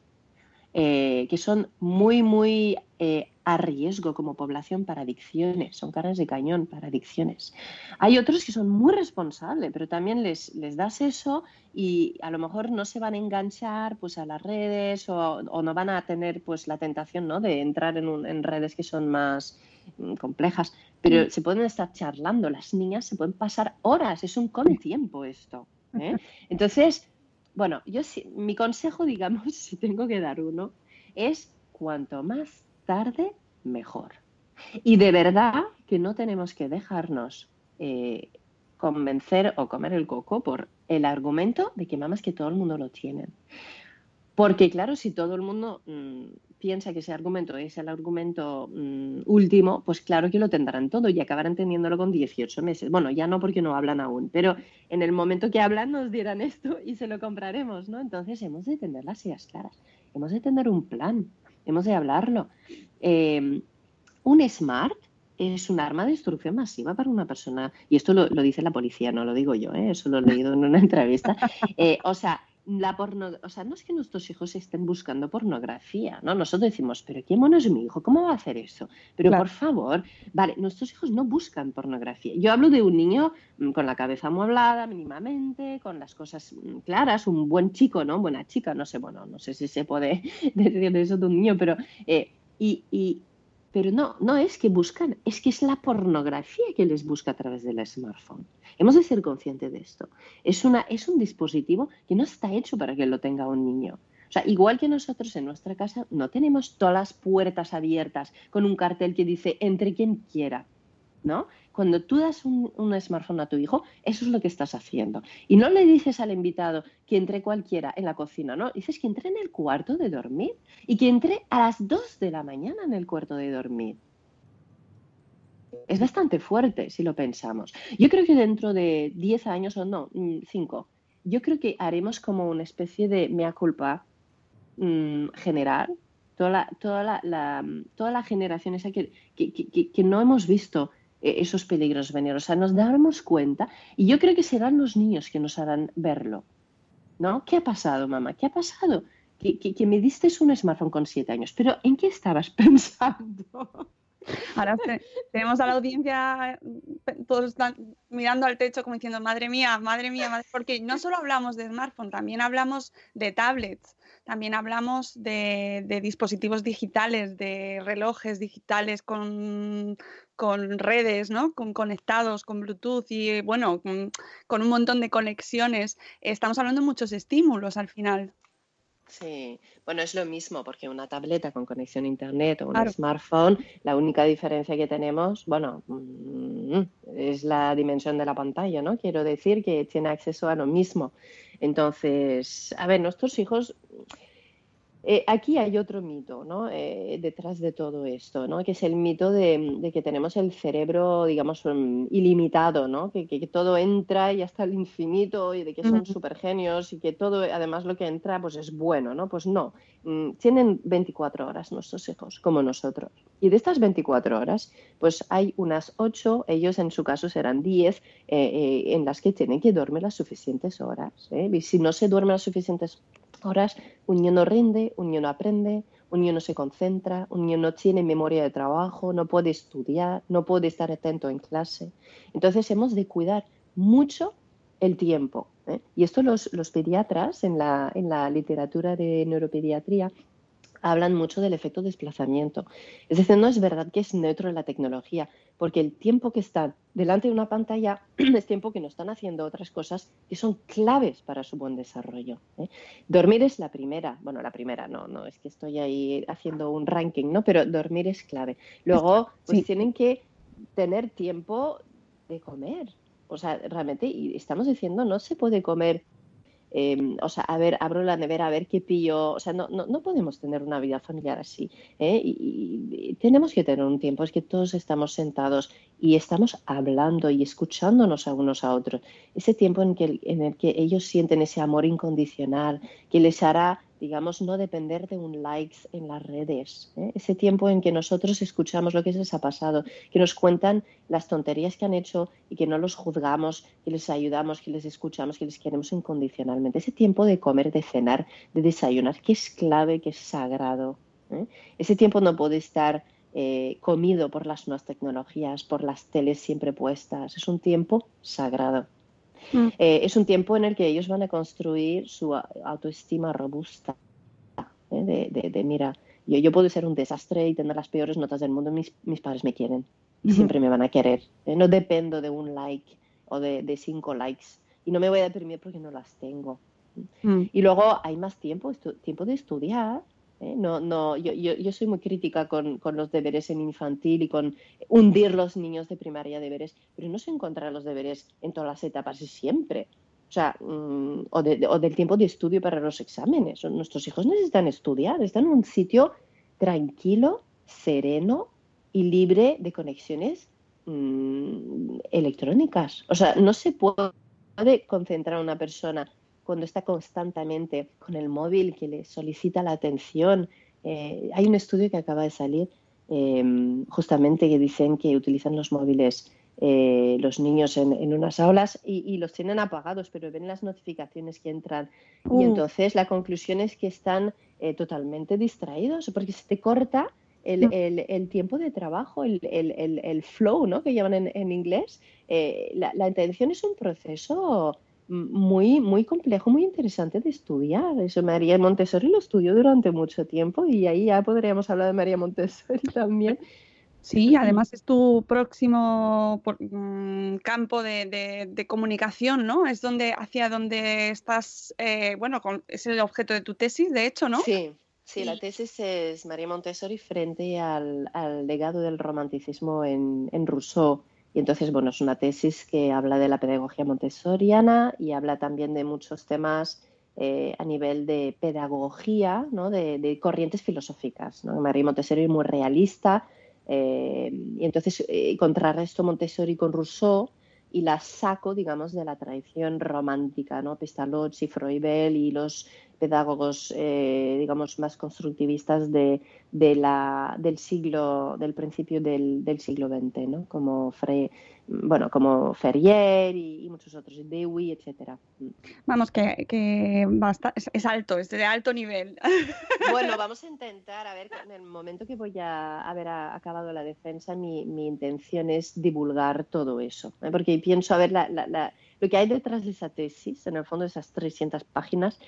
eh, que son muy, muy eh, a riesgo como población para adicciones, son caras de cañón para adicciones. Hay otros que son muy responsables, pero también les, les das eso y a lo mejor no se van a enganchar pues, a las redes o, no van a tener pues, la tentación ¿no? de entrar en, en redes que son más mm, complejas, pero mm. se pueden estar charlando, las niñas se pueden pasar horas, es un come tiempo esto. ¿eh? Entonces, bueno, yo mi consejo, digamos, si tengo que dar uno, es cuanto más tarde, mejor. Y de verdad que no tenemos que dejarnos eh, convencer o comer el coco por el argumento de que mamás que todo el mundo lo tienen. Porque claro, si todo el mundo mm, piensa que ese argumento es el argumento mm, último, pues claro que lo tendrán todo y acabarán teniéndolo con 18 meses. Bueno, ya no porque no hablan aún, pero en el momento que hablan nos dirán esto y se lo compraremos, ¿no? Entonces hemos de tener las ideas claras, hemos de tener un plan hemos de hablarlo. Em, un SMART es un arma de destrucción masiva para una persona, y esto lo, dice la policía, no lo digo yo, ¿eh? eso lo he leído en una entrevista. Eh, o sea, la porno, o sea, no es que nuestros hijos estén buscando pornografía, ¿no? Nosotros decimos, pero qué mono es mi hijo, ¿cómo va a hacer eso? Pero por favor, vale, nuestros hijos no buscan pornografía. Yo hablo de un niño mm, con la cabeza amueblada mínimamente, con las cosas mm, claras, un buen chico, ¿no? Buena chica, no sé, bueno, no sé si se puede decir eso de un niño, pero... Eh, y, y, pero no, no es que buscan, es que es la pornografía que les busca a través del smartphone. Hemos de ser conscientes de esto. Es, una, es un dispositivo que no está hecho para que lo tenga un niño. O sea, igual que nosotros en nuestra casa no tenemos todas las puertas abiertas con un cartel que dice entre quien quiera. ¿No? Cuando tú das un, smartphone a tu hijo, eso es lo que estás haciendo. Y no le dices al invitado que entre cualquiera en la cocina, ¿no? Dices que entre en el cuarto de dormir y que entre a las 2 de la mañana en el cuarto de dormir. Es bastante fuerte si lo pensamos. Yo creo que dentro de 10 años o no, 5, mm, yo creo que haremos como una especie de mea culpa mm, general toda la, toda la, la- toda la generación esa que, que, que- que no hemos visto esos peligros venir. O sea, nos damos cuenta y yo creo que serán los niños que nos harán verlo. ¿No? ¿Qué ha pasado, mamá? ¿Qué ha pasado? Que, que- me diste un smartphone con siete años, pero ¿en qué estabas pensando? Ahora te- tenemos a la audiencia, eh, todos están mirando al techo como diciendo, madre mía, madre mía, madre-". porque no solo hablamos de smartphone, también hablamos de tablets, también hablamos de, de dispositivos digitales, de relojes digitales con, con redes, ¿no? Con conectados, con Bluetooth y bueno, con, con un montón de conexiones. Estamos hablando de muchos estímulos al final. Sí, bueno, es lo mismo porque una tableta con conexión a internet o un Claro. smartphone, la única diferencia que tenemos, bueno, mm, es la dimensión de la pantalla, ¿no? Quiero decir que tiene acceso a lo mismo. Entonces, a ver, nuestros hijos, eh, aquí hay otro mito, ¿no? Eh, detrás de todo esto, ¿no? Que es el mito de, de que tenemos el cerebro, digamos, mm, ilimitado, ¿no? Que, que- que todo entra y hasta el infinito y de que son Ujú. súper genios y que todo, además, lo que entra, pues es bueno, ¿no? Pues no. Mm, Tienen 24 horas nuestros hijos, como nosotros. Y de estas 24 horas, pues hay unas 8, ellos en su caso serán 10, eh, eh, en las que tienen que dormir las suficientes horas. ¿eh? Y si no se duermen las suficientes horas, un niño no rinde, un niño no aprende, un niño no se concentra, un niño no tiene memoria de trabajo, no puede estudiar, no puede estar atento en clase. Entonces hemos de cuidar mucho el tiempo. ¿eh? Y esto los, los pediatras en la, en la literatura de neuropediatría hablan mucho del efecto desplazamiento. Es decir, no es verdad que es neutro en la tecnología, porque el tiempo que están delante de una pantalla es tiempo que no están haciendo otras cosas que son claves para su buen desarrollo. ¿eh? Dormir es la primera, bueno, la primera, no, no, es que estoy ahí haciendo un ranking, ¿no? Pero dormir es clave. Luego, pues Sí. tienen que tener tiempo de comer. O sea, realmente, y estamos diciendo, no se puede comer eh, o sea, a ver, abro la nevera a ver qué pillo. O sea, no, no, no podemos tener una vida familiar así. ¿eh? Y, tenemos que tener un tiempo, es que todos estamos sentados y estamos hablando y escuchándonos a unos a otros. Ese tiempo en, en el que ellos sienten ese amor incondicional, que les hará, digamos, no depender de un like en las redes. ¿eh? Ese tiempo en que nosotros escuchamos lo que les ha pasado, que nos cuentan las tonterías que han hecho y que no los juzgamos, que les ayudamos, que les escuchamos, que les queremos incondicionalmente. Ese tiempo de comer, de cenar, de desayunar, que es clave, que es sagrado. ¿eh? Ese tiempo no puede estar eh, comido por las nuevas tecnologías, por las teles siempre puestas. Es un tiempo sagrado. Mm. Eh, es un tiempo en el que ellos van a construir su autoestima robusta. ¿eh? De, de- de, mira, yo, yo puedo ser un desastre y tener las peores notas del mundo, mis, mis padres me quieren y siempre me van a querer. ¿eh? No dependo de un like o de, de cinco likes y no me voy a deprimir porque no las tengo. Mm. Y luego hay más tiempo, tiempo de estudiar. ¿Eh? No, no, yo, yo, soy muy crítica con, con los deberes en infantil y con hundir los niños de primaria deberes, pero no se encontrar los deberes en todas las etapas y siempre. O sea, mm, o, de- o del tiempo de estudio para los exámenes. Nuestros hijos necesitan estudiar, están en un sitio tranquilo, sereno y libre de conexiones mm, electrónicas. O sea, no se puede concentrar una persona cuando está constantemente con el móvil que le solicita la atención. Eh, hay un estudio que acaba de salir eh, justamente que dicen que utilizan los móviles eh, los niños en, en unas aulas y, y los tienen apagados, pero ven las notificaciones que entran. Y entonces la conclusión es que están eh, totalmente distraídos porque se te corta el, Mm. el- el tiempo de trabajo, el, el- flow, ¿no? que llaman en, en inglés. Eh, la, la atención es un proceso muy, muy complejo, muy interesante de estudiar. Eso María Montessori lo estudió durante mucho tiempo y ahí ya podríamos hablar de María Montessori también. Sí, además es tu próximo por- mm, campo de, de- de comunicación, ¿no? Es donde, hacia donde estás, eh, bueno, con- es el objeto de tu tesis, de hecho, ¿no? Sí, sí, la tesis es María Montessori frente al, al legado del romanticismo en, en Rousseau. Y entonces, bueno, es una tesis que habla de la pedagogía montessoriana y habla también de muchos temas eh, a nivel de pedagogía, ¿no? de, de corrientes filosóficas. ¿no? María Montessori es muy realista eh, y entonces eh, contrarresto Montessori con Rousseau y la saco, digamos, de la tradición romántica, ¿no? Pestalozzi, Froibel y los pedagogos, eh, digamos, más constructivistas de, de la, del siglo, del principio del, del siglo XX, ¿no? Como Fre, bueno, como Ferrier y, y muchos otros, Dewey, etcétera. Vamos, que, que basta, es, es alto, es de alto nivel. Bueno, vamos a intentar, a ver, en el momento que voy a haber acabado la defensa, mi, mi intención es divulgar todo eso, ¿eh? porque pienso, a ver, la- la- la- lo que hay detrás de esa tesis, en el fondo de esas 300 páginas,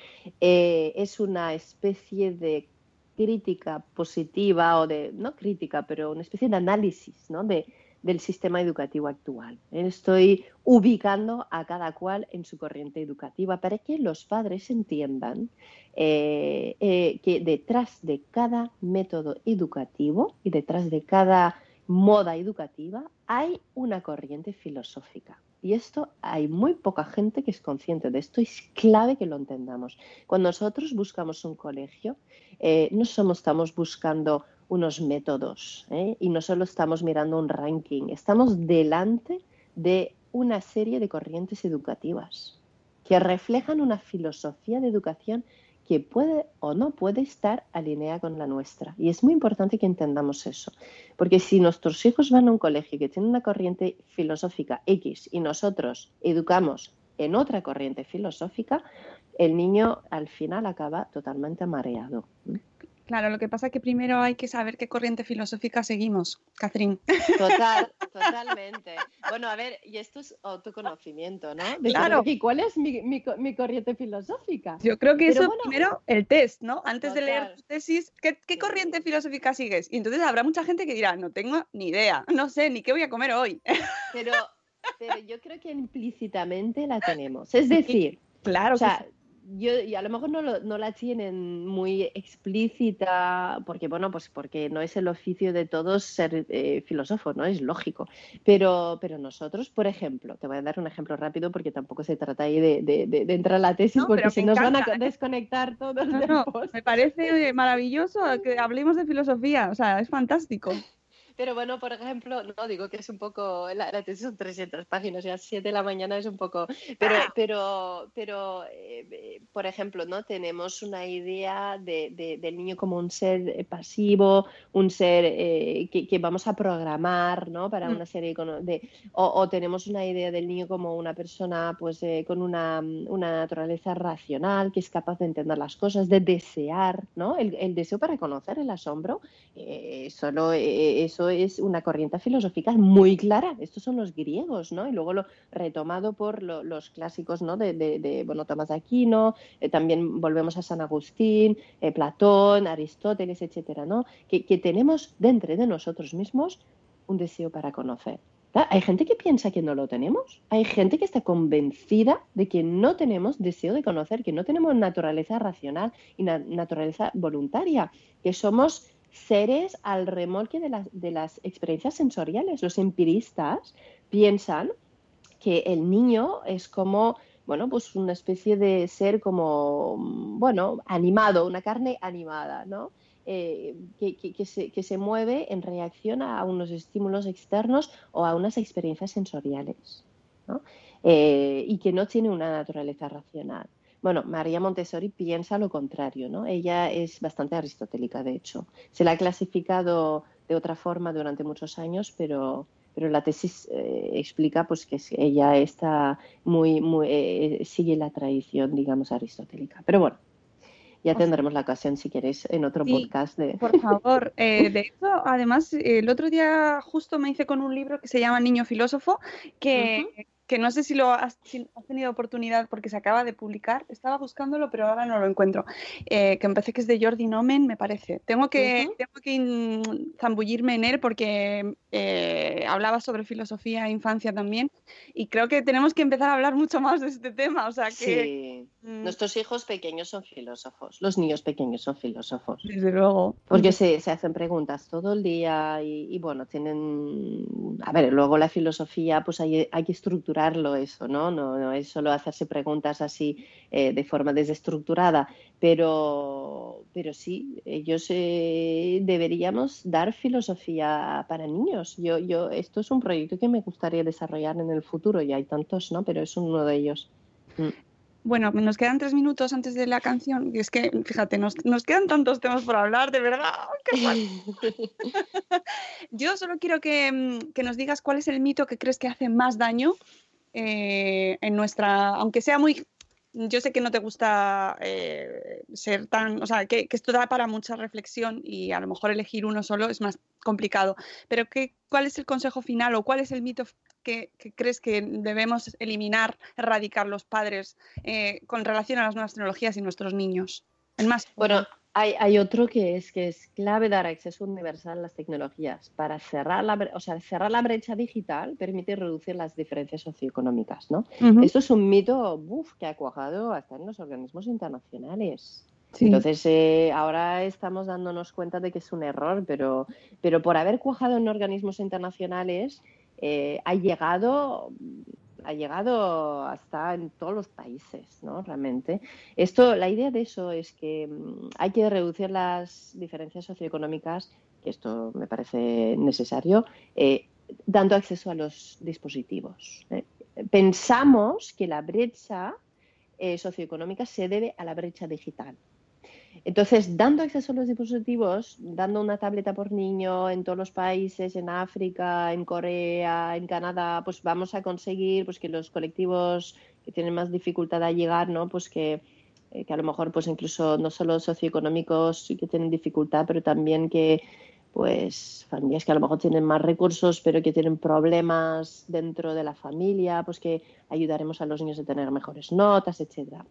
eh, es una especie de crítica positiva o de, no crítica, pero una especie de análisis ¿no? de, del sistema educativo actual. Estoy ubicando a cada cual en su corriente educativa para que los padres entiendan eh, eh, que detrás de cada método educativo y detrás de cada moda educativa hay una corriente filosófica. Y esto hay muy poca gente que es consciente de esto es clave que lo entendamos. Cuando nosotros buscamos un colegio, eh, no solo estamos buscando unos métodos ¿eh? y no solo estamos mirando un ranking, estamos delante de una serie de corrientes educativas que reflejan una filosofía de educación que puede o no puede estar alineada con la nuestra. Y es muy importante que entendamos eso, porque si nuestros hijos van a un colegio que tiene una corriente filosófica X y nosotros educamos en otra corriente filosófica, el niño al final acaba totalmente mareado. Claro, lo que pasa es que primero hay que saber qué corriente filosófica seguimos, Catherine. Total, totalmente. Bueno, a ver, y esto es autoconocimiento, ¿no? De Claro. ¿Y cuál es mi, mi co- mi corriente filosófica? Yo creo que Pero eso bueno. primero, el test, ¿no? Antes de leer tu tesis, ¿qué, qué corriente filosófica sigues? Y entonces habrá mucha gente que dirá, no tengo ni idea, no sé ni qué voy a comer hoy. Pero, pero yo creo que implícitamente la tenemos. Es decir, Claro o sea, yo, y a lo mejor no, lo- no la tienen muy explícita, porque bueno, pues porque no es el oficio de todos ser eh, filósofos, ¿no? Es lógico. Pero, pero nosotros, por ejemplo, te voy a dar un ejemplo rápido porque tampoco se trata ahí de, de- de- de entrar a la tesis, No, porque se nos van a desconectar todos No, me parece maravilloso que hablemos de filosofía, o sea, es fantástico. Pero bueno, por ejemplo, no digo que es un poco, la, la tesis son 300 páginas y a las 7 de la mañana es un poco, pero, pero, pero eh, eh, por ejemplo, ¿no? Tenemos una idea de, de- del niño como un ser eh, pasivo, un ser eh, que, que vamos a programar, ¿no? Para Mm. una serie de, o, o tenemos una idea del niño como una persona, pues, eh, con una, una naturaleza racional, que es capaz de entender las cosas, de desear, ¿no? El, el deseo para conocer el asombro solo eh, es una corriente filosófica muy clara. Estos son los griegos, ¿no? Y luego lo retomado por lo- los clásicos, ¿no? De, de- de, bueno, Tomás de Aquino, eh, también volvemos a San Agustín, eh, Platón, Aristóteles, etcétera, ¿no? Que, tenemos dentro de nosotros mismos un deseo para conocer. Hay gente que piensa que no lo tenemos. Hay gente que está convencida de que no tenemos deseo de conocer, que no tenemos naturaleza racional y na- naturaleza voluntaria, que somos seres al remolque de las, de las experiencias sensoriales. Los empiristas piensan que el niño es como, bueno, pues una especie de ser como, bueno, animado, una carne animada, ¿no? Eh, que, que- se, que se mueve en reacción a unos estímulos externos o a unas experiencias sensoriales. Eh, y que no tiene una naturaleza racional. Bueno, María Montessori piensa lo contrario, ¿no? Ella es bastante aristotélica, de hecho. Se la ha clasificado de otra forma durante muchos años, pero, pero la tesis eh, explica pues, que ella está muy, muy eh, sigue la tradición, digamos, aristotélica. Pero bueno, ya O sea- tendremos la ocasión, si queréis, en otro Sí, podcast de... Por favor, eh, de hecho, además, eh, el otro día justo me hice con un libro que se llama Niño Filósofo, que, que no sé si lo has, si has tenido oportunidad porque se acaba de publicar. Estaba buscándolo, pero ahora no lo encuentro. Eh, que me parece que es de Jordi Nomen, me parece. Tengo que, Ujú. tengo que mm, zambullirme en él porque eh, hablaba sobre filosofía e infancia también. Y creo que tenemos que empezar a hablar mucho más de este tema. O sea que. Sí. mm, Nuestros hijos pequeños son filósofos, los niños pequeños son filósofos. Desde luego. Porque se, se hacen preguntas todo el día y, y, bueno, tienen... A ver, luego la filosofía, pues hay, hay que eso, ¿no? No, no es solo hacerse preguntas así eh, de forma desestructurada, pero, pero sí, ellos eh, deberíamos dar filosofía para niños. Yo, yo, esto es un proyecto que me gustaría desarrollar en el futuro y hay tantos, ¿no? Pero es uno de ellos. Bueno, nos quedan tres minutos antes de la canción y es que, fíjate, nos, nos quedan tantos temas por hablar, de verdad. ¡Qué! Yo solo quiero que, mm, que, nos digas cuál es el mito que crees que hace más daño eh, en nuestra, aunque sea muy yo sé que no te gusta eh, ser tan, o sea, que, esto da para mucha reflexión y a lo mejor elegir uno solo es más complicado, pero ¿qué, ¿cuál es el consejo final o cuál es el mito que, crees que debemos eliminar, erradicar los padres eh, con relación a las nuevas tecnologías y nuestros niños? El más. Bueno, hay, otro que es que es clave dar acceso universal a las tecnologías. Para cerrar la, o sea, cerrar la brecha digital permite reducir las diferencias socioeconómicas. ¿no? Esto es un mito que ha cuajado hasta en los organismos internacionales. Entonces, eh, ahora estamos dándonos cuenta de que es un error, pero, pero por haber cuajado en organismos internacionales, eh, ha llegado ha llegado hasta en todos los países, ¿no? Realmente. Esto, la idea de eso es que mm, hay que reducir las diferencias socioeconómicas, que esto me parece necesario, eh, dando acceso a los dispositivos. ¿eh? Pensamos que la brecha eh, socioeconómica se debe a la brecha digital. Entonces, dando acceso a los dispositivos, dando una tableta por niño en todos los países, en África, en Corea, en Canadá, pues vamos a conseguir pues, que los colectivos que tienen más dificultad a llegar, ¿no? Pues que, eh, que a lo mejor pues incluso no solo socioeconómicos que tienen dificultad, pero también que pues familias que a lo mejor tienen más recursos pero que tienen problemas dentro de la familia, pues que ayudaremos a los niños a tener mejores notas, etcétera.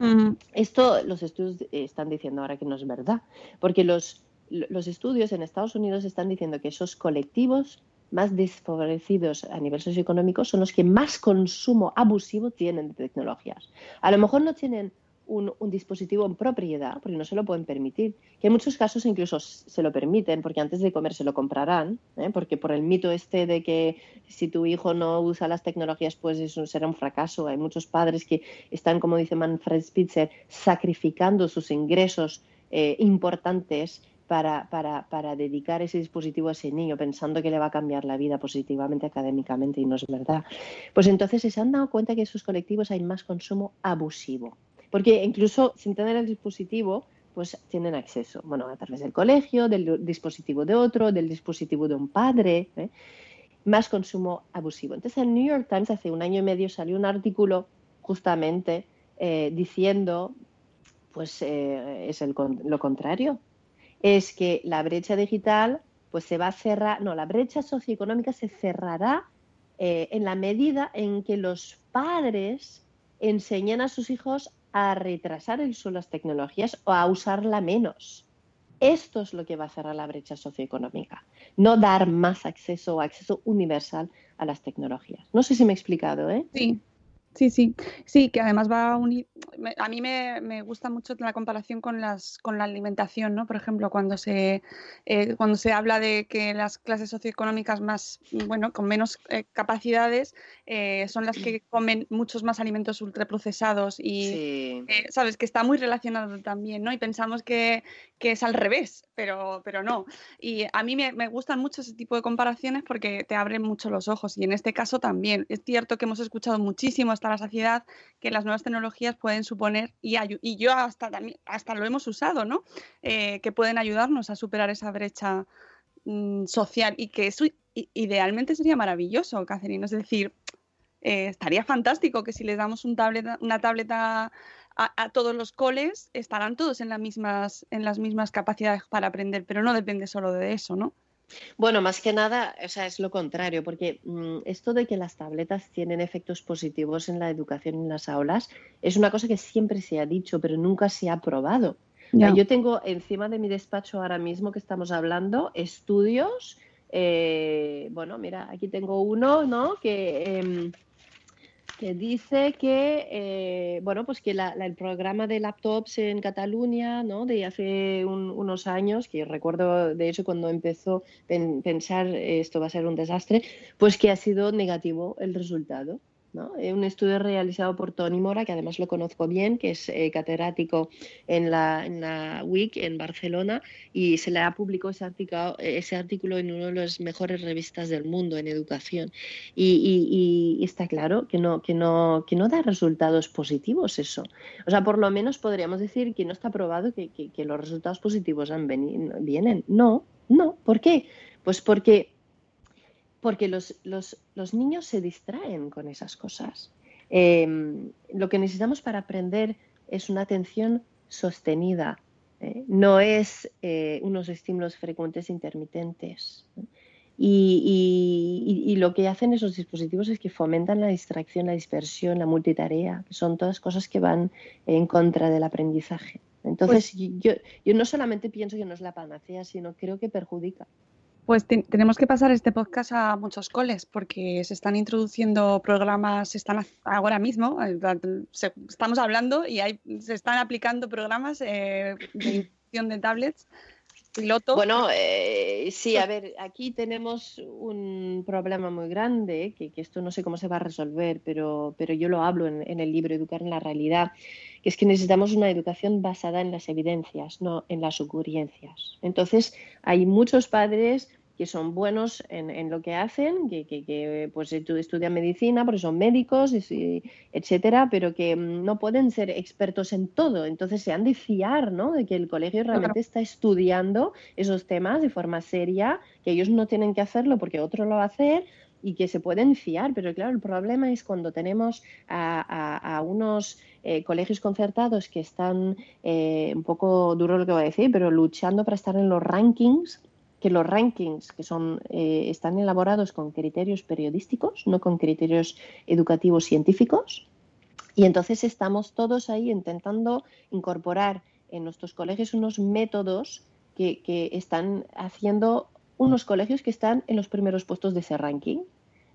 Esto los estudios están diciendo ahora que no es verdad, porque los, los estudios en Estados Unidos están diciendo que esos colectivos más desfavorecidos a nivel socioeconómico son los que más consumo abusivo tienen de tecnologías. A lo mejor no tienen un, dispositivo en propiedad, porque no se lo pueden permitir, que en muchos casos incluso se lo permiten, porque antes de comer se lo comprarán, ¿eh? porque por el mito este de que si tu hijo no usa las tecnologías, pues eso será un fracaso. Hay muchos padres que están, como dice Manfred Spitzer, sacrificando sus ingresos eh, importantes para, para, para, dedicar ese dispositivo a ese niño pensando que le va a cambiar la vida positivamente académicamente y no es verdad. Pues entonces se han dado cuenta que en esos colectivos hay más consumo abusivo. Porque incluso sin tener el dispositivo, pues tienen acceso, bueno, a través del colegio, del dispositivo de otro, del dispositivo de un padre, ¿eh? más consumo abusivo. Entonces, en New York Times hace un año y medio salió un artículo justamente eh, diciendo, pues eh, es lo contrario, es que la brecha digital pues se va a cerrar, no, la brecha socioeconómica se cerrará en la medida en que los padres enseñen a sus hijos a retrasar el uso de las tecnologías o a usarla menos. Esto es lo que va a cerrar la brecha socioeconómica, no dar más acceso o acceso universal a las tecnologías. No sé si me he explicado, ¿eh? Sí, Sí, sí, sí, que además va a unir. A mí me, gusta mucho la comparación con las con la alimentación, ¿no? Por ejemplo, cuando se eh, cuando se habla de que las clases socioeconómicas más, bueno, con menos eh, capacidades eh, son las que comen muchos más alimentos ultraprocesados y sabes que está muy relacionado también, ¿no? Y pensamos que, que, es al revés, pero pero no. Y a mí me, me gustan mucho ese tipo de comparaciones porque te abren mucho los ojos y en este caso también es cierto que hemos escuchado muchísimo la saciedad que las nuevas tecnologías pueden suponer y, y yo hasta, también, hasta lo hemos usado, ¿no? Eh, que pueden ayudarnos a superar esa brecha mm, social y que eso idealmente sería maravilloso, Catherine. Es decir, eh, estaría fantástico que si les damos un tablet, una tableta a, a, todos los coles, estarán todos en las, mismas, en las mismas capacidades para aprender, pero no depende solo de eso, ¿no? Bueno, más que nada, o sea, es lo contrario, porque mm, esto de que las tabletas tienen efectos positivos en la educación en las aulas es una cosa que siempre se ha dicho, pero nunca se ha probado. Yo tengo encima de mi despacho ahora mismo que estamos hablando estudios. Eh, bueno, mira, aquí tengo uno, ¿no? Que em, que dice que eh, bueno pues que el programa de laptops en Cataluña ¿no? de hace unos años que recuerdo de hecho cuando empezó a pensar esto va a ser un desastre pues que ha sido negativo el resultado ¿no? Eh, un estudio realizado por Tony Mora, que además lo conozco bien, que es eh, catedrático en la, en la WIC en Barcelona, y se le ha publicado ese artículo, ese artículo en una de las mejores revistas del mundo en educación. Y, y, está claro que no, que, no, que no da resultados positivos eso. O sea, por lo menos podríamos decir que no está probado que, que, que los resultados positivos han vienen. No, no. ¿Por qué? Pues porque porque los, los, los niños se distraen con esas cosas. Em, lo que necesitamos para aprender es una atención sostenida, ¿eh? no es eh, unos estímulos frecuentes intermitentes. Y, y, lo que hacen esos dispositivos es que fomentan la distracción, la dispersión, la multitarea, que son todas cosas que van en contra del aprendizaje. Entonces, pues yo, yo no solamente pienso que no es la panacea, sino creo que perjudica. Pues tenemos que pasar este podcast a muchos coles porque se están introduciendo programas, están ahora mismo, eh, estamos hablando y hay, se están aplicando programas eh, de de tablets piloto. Bueno, eh, sí, a ver, aquí tenemos un problema muy grande, que, esto no sé cómo se va a resolver, pero, pero yo lo hablo en, en, el libro Educar en la Realidad, que es que necesitamos una educación basada en las evidencias, no en las ocurrencias. Entonces, hay muchos padres que son buenos en, lo que hacen, que, que, pues estudian medicina, porque son médicos, etcétera, pero que mm, no pueden ser expertos en todo. Entonces se han de fiar, ¿no? De que el colegio realmente está estudiando esos temas de forma seria, que ellos no tienen que hacerlo porque otro lo va a hacer y que se pueden fiar. Pero claro, el problema es cuando tenemos a, unos eh, colegios concertados que están, eh, un poco duro lo que voy a decir, pero luchando para estar en los rankings que los rankings que son, eh, están elaborados con criterios periodísticos, no con criterios educativos científicos. Y entonces estamos todos ahí intentando incorporar en nuestros colegios unos métodos que, están haciendo unos colegios que están en los primeros puestos de ese ranking,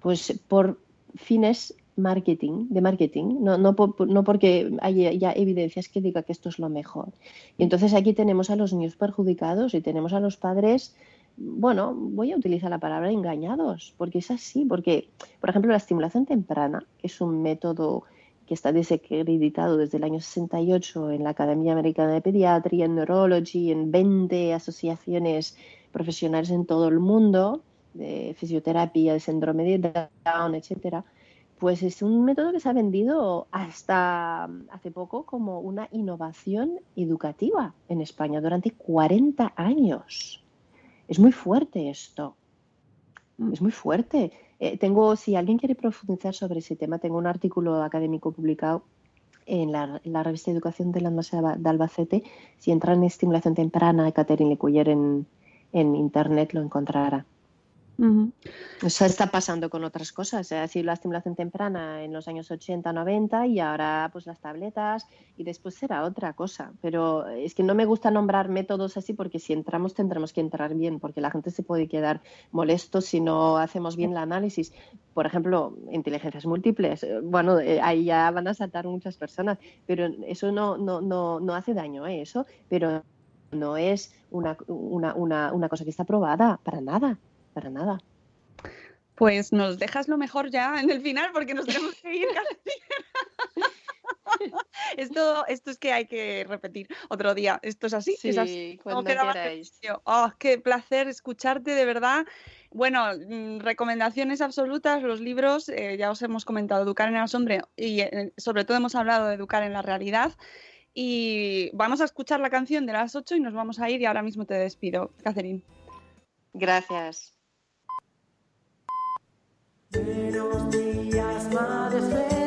pues por fines marketing, de marketing, no, no, no porque haya ya evidencias que diga que esto es lo mejor. Y entonces aquí tenemos a los niños perjudicados y tenemos a los padres bueno, voy a utilizar la palabra engañados, porque es así, porque, por ejemplo, la estimulación temprana, que es un método que está desacreditado desde el año 68 en la Academia Americana de Pediatría, en Neurology, en 20 asociaciones profesionales en todo el mundo, de fisioterapia, de síndrome de Down, etcétera, pues es un método que se ha vendido hasta hace poco como una innovación educativa en España durante 40 años. Es muy fuerte esto. Mm. Es muy fuerte. Eh, tengo, si alguien quiere profundizar sobre ese tema, tengo un artículo académico publicado en la, revista Educación de la Universidad de Albacete. Si entra en estimulación temprana de Catherine Lecuyer en, en internet, lo encontrará. Eso está pasando con otras cosas, es decir, la estimulación temprana en los años 80, 90 y ahora pues las tabletas y después será otra cosa. Pero es que no me gusta nombrar métodos así porque si entramos tendremos que entrar bien porque la gente se puede quedar molesto si no hacemos bien el análisis. Por ejemplo, inteligencias múltiples, eh, bueno, eh, ahí ya van a saltar muchas personas, pero eso no, no, no, no hace daño, ¿eh? eso, pero no es una, una, una, una cosa que está probada para nada para nada. Pues nos dejas lo mejor ya en el final porque nos tenemos que ir esto, esto es que hay que repetir otro día. Esto es así. Sí, es así. cuando queráis. Oh, qué placer escucharte, de verdad. Bueno, mm, recomendaciones absolutas, los libros, eh, ya os hemos comentado, Educar en el Asombro y eh, sobre todo hemos hablado de Educar en la Realidad. Y vamos a escuchar la canción de las 8 y nos vamos a ir y ahora mismo te despido, Catherine. Gracias. Buenos días, madre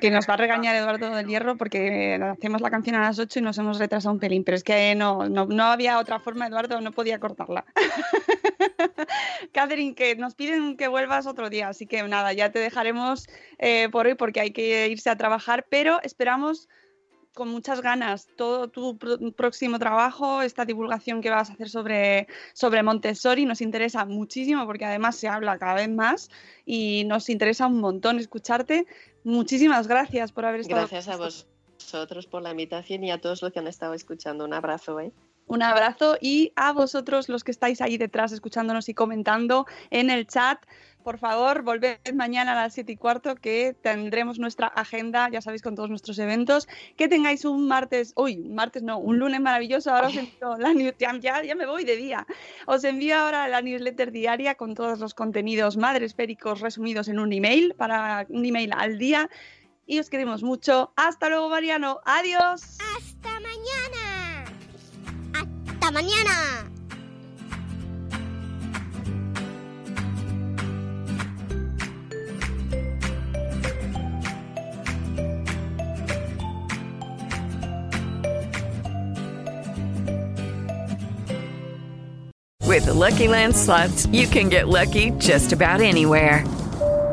Que nos va a regañar Eduardo del Hierro porque hacemos la canción a las 8 y nos hemos retrasado un pelín, pero es que no, no, no había otra forma, Eduardo, no podía cortarla. Catherine, que nos piden que vuelvas otro día, así que nada, ya te dejaremos eh, por hoy porque hay que irse a trabajar, pero esperamos con muchas ganas todo tu pr- próximo trabajo, esta divulgación que vas a hacer sobre, sobre Montessori. Nos interesa muchísimo porque además se habla cada vez más y nos interesa un montón escucharte. Muchísimas gracias por haber estado. Gracias a vosotros por la invitación y a todos los que han estado escuchando. Un abrazo, ¿eh? Un abrazo y a vosotros los que estáis ahí detrás escuchándonos y comentando en el chat. Por favor, volved mañana a las 7 y cuarto que tendremos nuestra agenda, ya sabéis, con todos nuestros eventos. Que tengáis un martes, uy, un martes no, un lunes maravilloso. Ahora os envío la news, ya, ya, me voy de día. Os envío ahora la newsletter diaria con todos los contenidos madresféricos resumidos en un email, para un email al día. Y os queremos mucho. Hasta luego, Mariano. Adiós. Hasta mañana. Mañana. With the Lucky Land slots, you can get lucky just about anywhere.